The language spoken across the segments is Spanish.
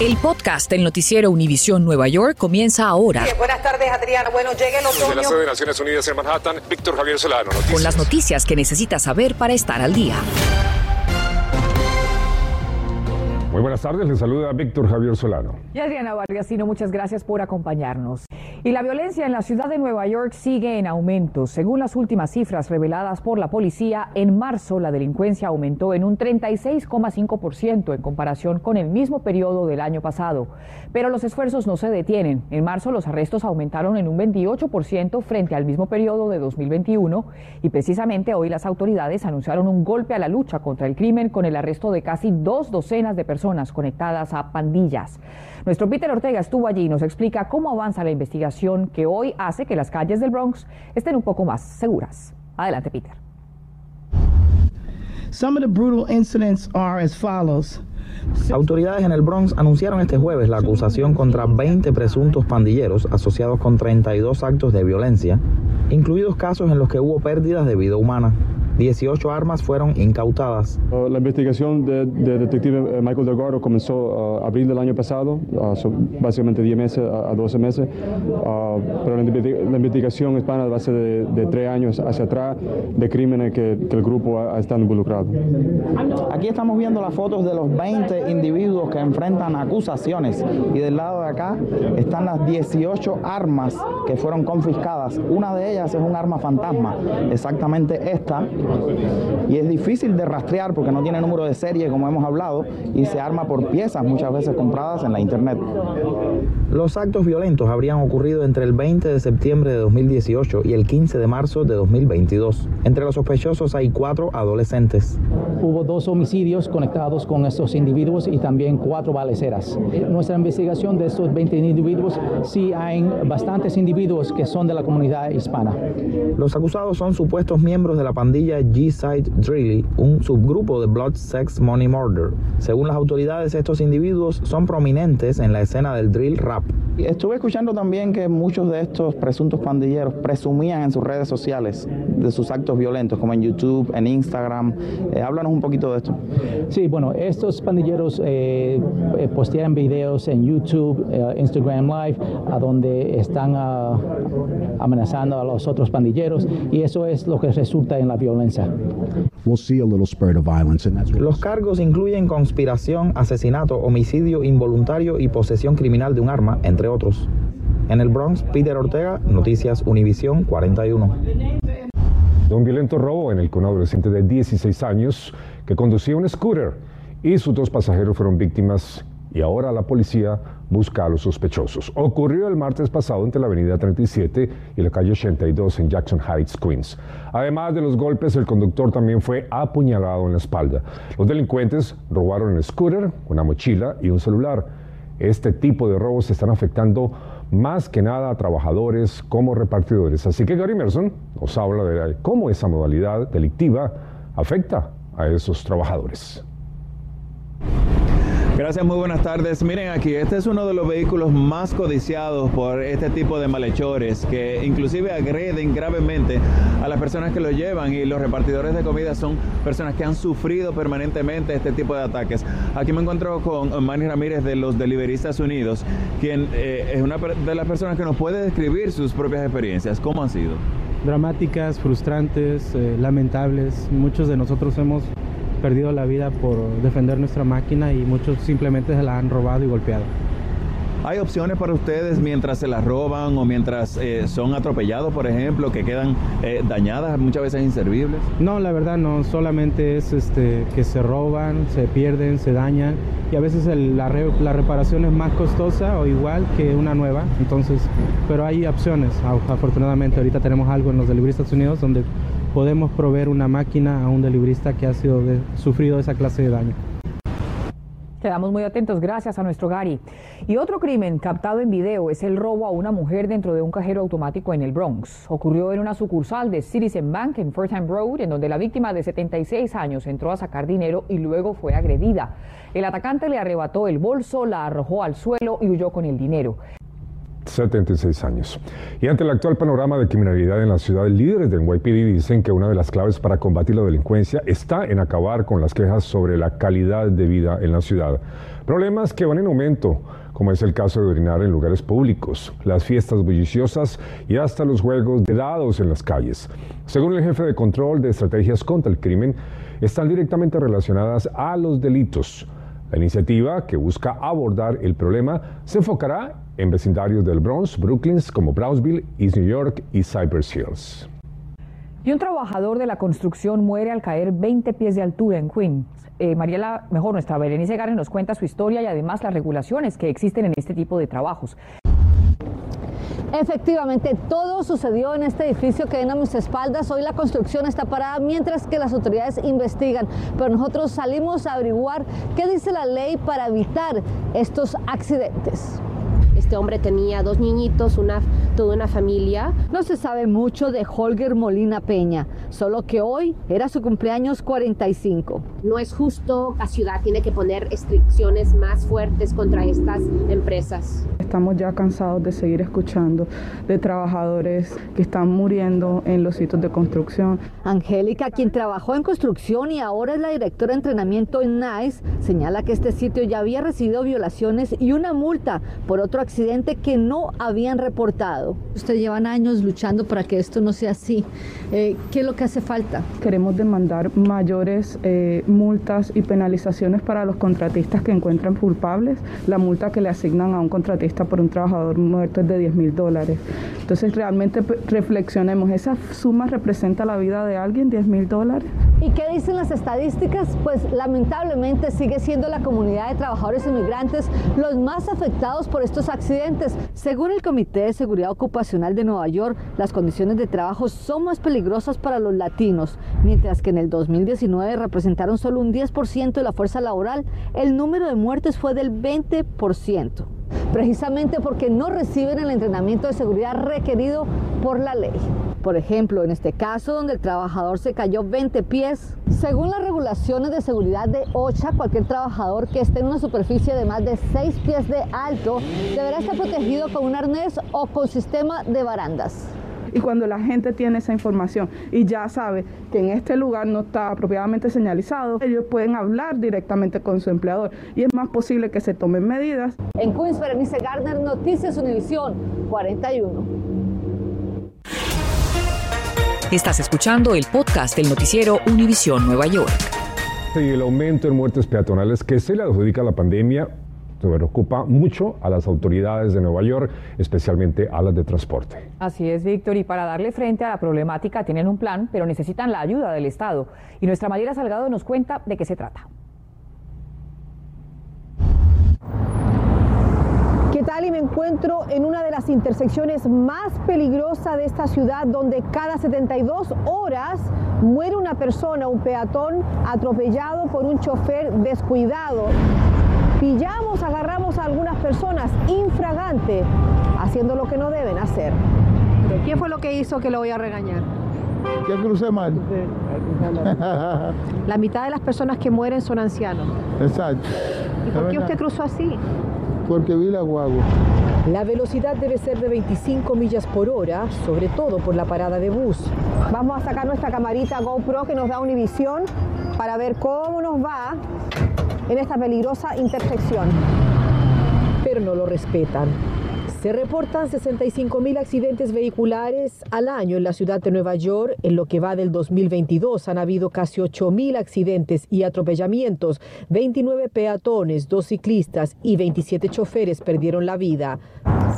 El podcast del noticiero Univisión Nueva York comienza ahora. buenas tardes, Adriana. Bueno, llega el otoño. De la sede de Naciones Unidas en Manhattan, Víctor Javier Solano. Noticias. Con las noticias que necesitas saber para estar al día. Muy buenas tardes, les saluda Víctor Javier Solano. Y Adriana Vargasino, muchas gracias por acompañarnos. Y la violencia en la ciudad de Nueva York sigue en aumento. Según las últimas cifras reveladas por la policía, en marzo la delincuencia aumentó en un 36,5% en comparación con el mismo periodo del año pasado. Pero los esfuerzos no se detienen. En marzo los arrestos aumentaron en un 28% frente al mismo periodo de 2021 y precisamente hoy las autoridades anunciaron un golpe a la lucha contra el crimen con el arresto de casi dos docenas de personas conectadas a pandillas. Nuestro Peter Ortega estuvo allí y nos explica cómo avanza la investigación que hoy hace que las calles del Bronx estén un poco más seguras. Adelante, Peter. Some of the brutal incidents are as follows. Autoridades en el Bronx anunciaron este jueves la acusación contra 20 presuntos pandilleros asociados con 32 actos de violencia, incluidos casos en los que hubo pérdidas de vida humana. 18 armas fueron incautadas. Uh, la investigación del de detective eh, Michael Delgado comenzó uh, abril del año pasado, uh, básicamente 10 meses a 12 meses, pero la, la, investigación hispana va a ser de, de, tres años hacia atrás de crímenes que, que el grupo ha, ha, estado involucrado. Aquí estamos viendo las fotos de los 20 individuos que enfrentan acusaciones y del lado de acá están las 18 armas que fueron confiscadas. Una de ellas es un arma fantasma, exactamente esta, y es difícil de rastrear porque no tiene número de serie como hemos hablado y se arma por piezas muchas veces compradas en la internet. Los actos violentos habrían ocurrido entre el 20 de septiembre de 2018 y el 15 de marzo de 2022. Entre los sospechosos hay cuatro adolescentes. Hubo dos homicidios conectados con estos individuos y también cuatro balaceras. Nuestra investigación de estos 20 individuos sí hay bastantes individuos que son de la comunidad hispana. Los acusados son supuestos miembros de la pandilla G-Side Drilly, un subgrupo de Blood Sex Money Murder. Según las autoridades, estos individuos son prominentes en la escena del drill rap. Estuve escuchando también que muchos de estos presuntos pandilleros presumían en sus redes sociales de sus actos violentos, como en YouTube, en Instagram. Eh, háblanos un poquito de esto. Sí, bueno, estos pandilleros eh, postean videos en YouTube, eh, Instagram Live, a donde están uh, amenazando a los otros pandilleros y eso es lo que resulta en la violencia. We'll see a little spurt of violence and that's Los cargos incluyen conspiración, asesinato, homicidio involuntario y posesión criminal de un arma, entre otros. En el Bronx, Peter Ortega, Noticias Univisión 41. De un violento robo en el que un adolescente de 16 años que conducía un scooter y sus dos pasajeros fueron víctimas y ahora la policía busca a los sospechosos. Ocurrió el martes pasado entre la avenida 37 y la calle 82 en Jackson Heights, Queens. Además de los golpes, el conductor también fue apuñalado en la espalda. Los delincuentes robaron el scooter, una mochila y un celular. Este tipo de robos están afectando más que nada a trabajadores como repartidores. Así que Gary Merson nos habla de cómo esa modalidad delictiva afecta a esos trabajadores. Gracias, muy buenas tardes. Miren aquí, este es uno de los vehículos más codiciados por este tipo de malhechores que inclusive agreden gravemente a las personas que lo llevan y los repartidores de comida son personas que han sufrido permanentemente este tipo de ataques. Aquí me encuentro con Manny Ramírez de los Deliveristas Unidos, quien eh, es una de las personas que nos puede describir sus propias experiencias. ¿Cómo han sido? Dramáticas, frustrantes, eh, lamentables. Muchos de nosotros hemos perdido la vida por defender nuestra máquina y muchos simplemente se la han robado y golpeado. ¿Hay opciones para ustedes mientras se las roban o mientras eh, son atropellados, por ejemplo, que quedan eh, dañadas, muchas veces inservibles? No, la verdad no, solamente es este, que se roban, se pierden, se dañan y a veces el, la, re, la, reparación es más costosa o igual que una nueva, entonces, pero hay opciones, afortunadamente ahorita tenemos algo en los de Estados Unidos donde podemos proveer una máquina a un delibrista que ha sido sufrido esa clase de daño. Quedamos muy atentos, gracias a nuestro Gary. Y otro crimen captado en video es el robo a una mujer dentro de un cajero automático en el Bronx. Ocurrió en una sucursal de Citizen Bank en Furtime Road, en donde la víctima de 76 años entró a sacar dinero y luego fue agredida. El atacante le arrebató el bolso, la arrojó al suelo y huyó con el dinero. 76 años. Y ante el actual panorama de criminalidad en la ciudad, líderes del NYPD dicen que una de las claves para combatir la delincuencia está en acabar con las quejas sobre la calidad de vida en la ciudad. Problemas que van en aumento, como es el caso de orinar en lugares públicos, las fiestas bulliciosas y hasta los juegos de dados en las calles. Según el jefe de control de estrategias contra el crimen, están directamente relacionadas a los delitos. La iniciativa, que busca abordar el problema, se enfocará en vecindarios del Bronx, Brooklyn, como Brownsville, East New York y Cypress Hills. Y un trabajador de la construcción muere al caer 20 pies de altura en Queens. Eh, Mariela, mejor nuestra Berenice Garren nos cuenta su historia y además las regulaciones que existen en este tipo de trabajos. Efectivamente, todo sucedió en este edificio que ven a mis espaldas. Hoy la construcción está parada mientras que las autoridades investigan, pero nosotros salimos a averiguar qué dice la ley para evitar estos accidentes. Este hombre tenía dos niñitos, una, toda una familia. No se sabe mucho de Holger Molina Peña, solo que hoy era su cumpleaños 45. No es justo, la ciudad tiene que poner restricciones más fuertes contra estas empresas. Estamos ya cansados de seguir escuchando de trabajadores que están muriendo en los sitios de construcción. Angélica, quien trabajó en construcción y ahora es la directora de entrenamiento en NICE, señala que este sitio ya había recibido violaciones y una multa por otro accidente que no habían reportado. Ustedes llevan años luchando para que esto no sea así. Eh, ¿Qué es lo que hace falta? Queremos demandar mayores eh, multas y penalizaciones para los contratistas que encuentran culpables. La multa que le asignan a un contratista por un trabajador muerto es de 10 mil dólares. Entonces realmente reflexionemos, ¿esa suma representa la vida de alguien, 10 mil dólares? ¿Y qué dicen las estadísticas? Pues lamentablemente sigue siendo la comunidad de trabajadores inmigrantes los más afectados por estos accidentes según el Comité de Seguridad Ocupacional de Nueva York, las condiciones de trabajo son más peligrosas para los latinos. Mientras que en el 2019 representaron solo un 10% de la fuerza laboral, el número de muertes fue del 20% precisamente porque no reciben el entrenamiento de seguridad requerido por la ley. Por ejemplo, en este caso donde el trabajador se cayó 20 pies, según las regulaciones de seguridad de OCHA, cualquier trabajador que esté en una superficie de más de 6 pies de alto deberá estar protegido con un arnés o con sistema de barandas. Y cuando la gente tiene esa información y ya sabe que en este lugar no está apropiadamente señalizado, ellos pueden hablar directamente con su empleador y es más posible que se tomen medidas. En Queens, Berenice Gardner, Noticias Univisión 41. Estás escuchando el podcast del noticiero Univisión Nueva York. Y el aumento en muertes peatonales que se le adjudica a la pandemia se preocupa mucho a las autoridades de Nueva York, especialmente a las de transporte. Así es, Víctor, y para darle frente a la problemática tienen un plan, pero necesitan la ayuda del Estado. Y nuestra Mayra Salgado nos cuenta de qué se trata. ¿Qué tal? Y me encuentro en una de las intersecciones más peligrosas de esta ciudad, donde cada 72 horas muere una persona, un peatón, atropellado por un chofer descuidado pillamos, agarramos a algunas personas infragante haciendo lo que no deben hacer. ¿Qué fue lo que hizo que lo voy a regañar? ¿Qué crucé mal? La mitad de las personas que mueren son ancianos. Exacto. ¿Y por qué usted cruzó así? Porque vi la guagua. La velocidad debe ser de 25 millas por hora, sobre todo por la parada de bus. Vamos a sacar nuestra camarita GoPro que nos da Univisión para ver cómo nos va en esta peligrosa intersección. Pero no lo respetan. Se reportan 65 mil accidentes vehiculares al año en la ciudad de Nueva York. En lo que va del 2022 han habido casi 8 mil accidentes y atropellamientos. 29 peatones, dos ciclistas y 27 choferes perdieron la vida.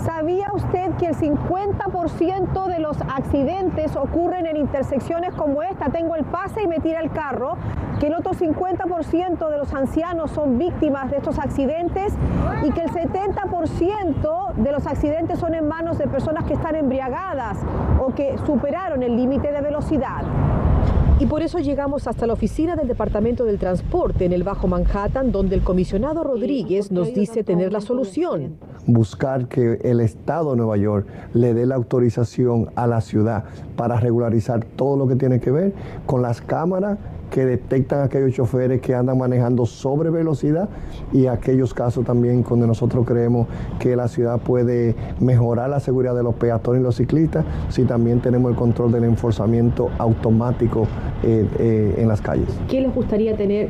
¿Sabía usted que el 50% de los accidentes ocurren en intersecciones como esta? Tengo el pase y me tira el carro. Que el otro 50% de los ancianos son víctimas de estos accidentes y que el 70% de los accidentes son en manos de personas que están embriagadas o que superaron el límite de velocidad. Y por eso llegamos hasta la oficina del Departamento del Transporte en el Bajo Manhattan, donde el comisionado Rodríguez nos dice tener la solución. Buscar que el Estado de Nueva York le dé la autorización a la ciudad para regularizar todo lo que tiene que ver con las cámaras que detectan a aquellos choferes que andan manejando sobre velocidad y aquellos casos también donde nosotros creemos que la ciudad puede mejorar la seguridad de los peatones y los ciclistas si también tenemos el control del enforzamiento automático eh, eh, en las calles. ¿Qué les gustaría tener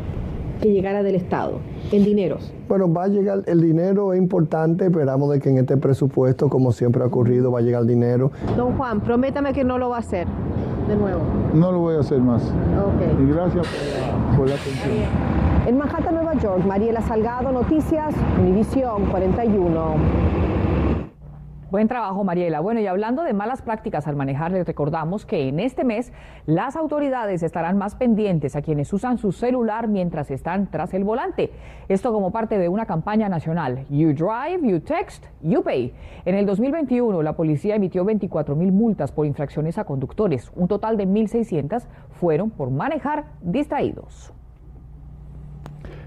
que llegara del Estado en dineros? Bueno, va a llegar el dinero, es importante, esperamos de que en este presupuesto, como siempre ha ocurrido, va a llegar el dinero. Don Juan, prométame que no lo va a hacer de nuevo. No lo voy a hacer más. Ok. Y gracias por, por la atención. En Manhattan, Nueva York, Mariela Salgado, Noticias, Univisión 41. Buen trabajo, Mariela. Bueno, y hablando de malas prácticas al manejar, les recordamos que en este mes las autoridades estarán más pendientes a quienes usan su celular mientras están tras el volante. Esto como parte de una campaña nacional. You Drive, You Text, You Pay. En el 2021, la policía emitió 24 mil multas por infracciones a conductores. Un total de 1.600 fueron por manejar distraídos.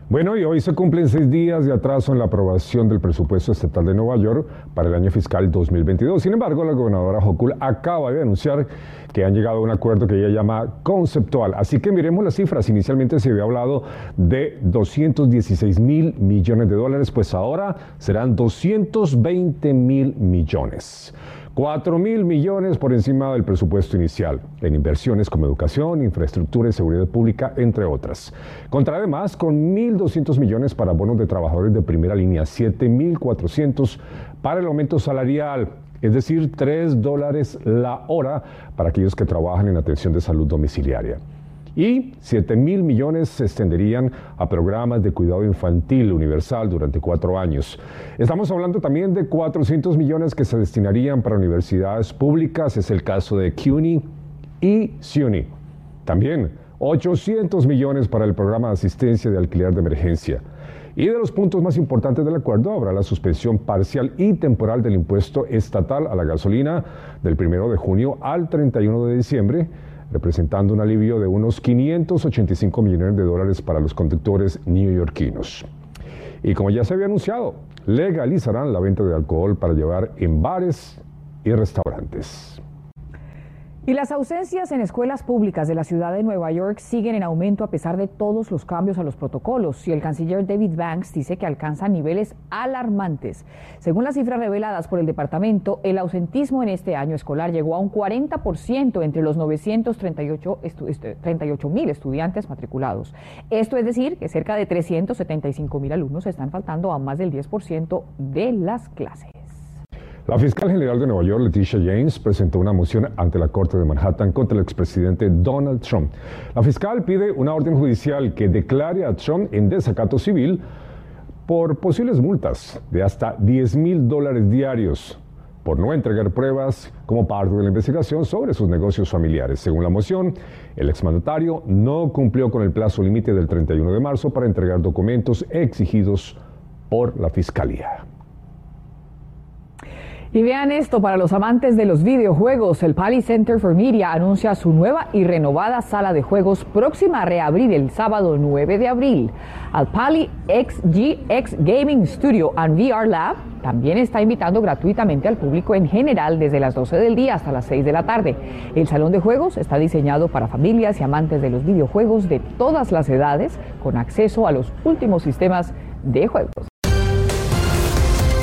Bueno, y hoy se cumplen seis días de atraso en la aprobación del presupuesto estatal de Nueva York para el año fiscal 2022. Sin embargo, la gobernadora Hochul acaba de anunciar que han llegado a un acuerdo que ella llama conceptual. Así que miremos las cifras. Inicialmente se había hablado de 216 mil millones de dólares, pues ahora serán 220 mil millones. 4 mil millones por encima del presupuesto inicial, en inversiones como educación, infraestructura y seguridad pública, entre otras. Contra además con 1.200 millones para bonos de trabajadores de primera línea, 7.400 para el aumento salarial, es decir, 3 dólares la hora para aquellos que trabajan en atención de salud domiciliaria y 7 mil millones se extenderían a programas de cuidado infantil universal durante cuatro años. Estamos hablando también de 400 millones que se destinarían para universidades públicas, es el caso de CUNY y SUNY. También 800 millones para el programa de asistencia de alquiler de emergencia. Y de los puntos más importantes del acuerdo habrá la suspensión parcial y temporal del impuesto estatal a la gasolina del 1 de junio al 31 de diciembre representando un alivio de unos 585 millones de dólares para los conductores neoyorquinos. Y como ya se había anunciado, legalizarán la venta de alcohol para llevar en bares y restaurantes. Y las ausencias en escuelas públicas de la ciudad de Nueva York siguen en aumento a pesar de todos los cambios a los protocolos. Y el canciller David Banks dice que alcanzan niveles alarmantes. Según las cifras reveladas por el departamento, el ausentismo en este año escolar llegó a un 40% entre los 938 este, mil estudiantes matriculados. Esto es decir, que cerca de 375 mil alumnos están faltando a más del 10% de las clases. La fiscal general de Nueva York, Leticia James, presentó una moción ante la Corte de Manhattan contra el expresidente Donald Trump. La fiscal pide una orden judicial que declare a Trump en desacato civil por posibles multas de hasta 10 mil dólares diarios por no entregar pruebas como parte de la investigación sobre sus negocios familiares. Según la moción, el exmandatario no cumplió con el plazo límite del 31 de marzo para entregar documentos exigidos por la Fiscalía. Y vean esto, para los amantes de los videojuegos, el Pali Center for Media anuncia su nueva y renovada sala de juegos próxima a reabrir el sábado 9 de abril. Al Pali XGX Gaming Studio and VR Lab también está invitando gratuitamente al público en general desde las 12 del día hasta las 6 de la tarde. El salón de juegos está diseñado para familias y amantes de los videojuegos de todas las edades con acceso a los últimos sistemas de juegos.